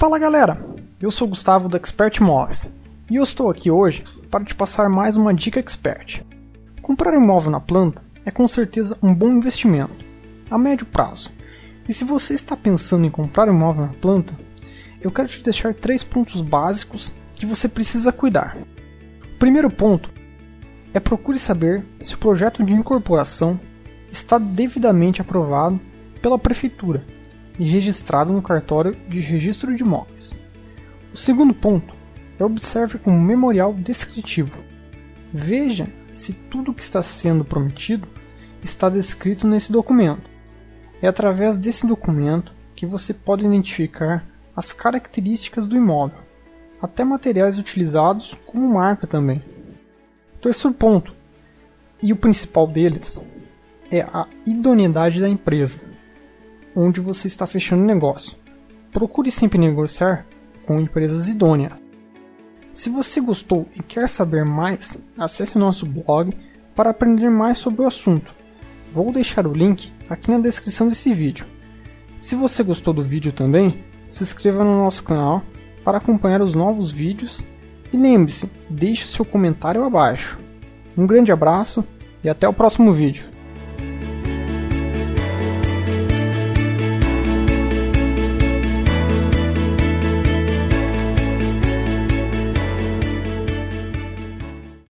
Fala galera, eu sou Gustavo da Expert Imóveis e eu estou aqui hoje para te passar mais uma dica expert. Comprar imóvel na planta é com certeza um bom investimento, a médio prazo. E se você está pensando em comprar imóvel na planta, eu quero te deixar três pontos básicos que você precisa cuidar. O primeiro ponto é procure saber se o projeto de incorporação está devidamente aprovado pela prefeitura e registrado no cartório de registro de imóveis. O segundo ponto é observe um memorial descritivo. Veja se tudo o que está sendo prometido está descrito nesse documento. É através desse documento que você pode identificar as características do imóvel, até materiais utilizados como marca também. Terceiro ponto, e o principal deles, é a idoneidade da empresa onde você está fechando negócio. Procure sempre negociar com empresas idôneas. Se você gostou e quer saber mais, acesse nosso blog para aprender mais sobre o assunto. Vou deixar o link aqui na descrição desse vídeo. Se você gostou do vídeo também, se inscreva no nosso canal para acompanhar os novos vídeos e lembre-se, deixe seu comentário abaixo. Um grande abraço e até o próximo vídeo.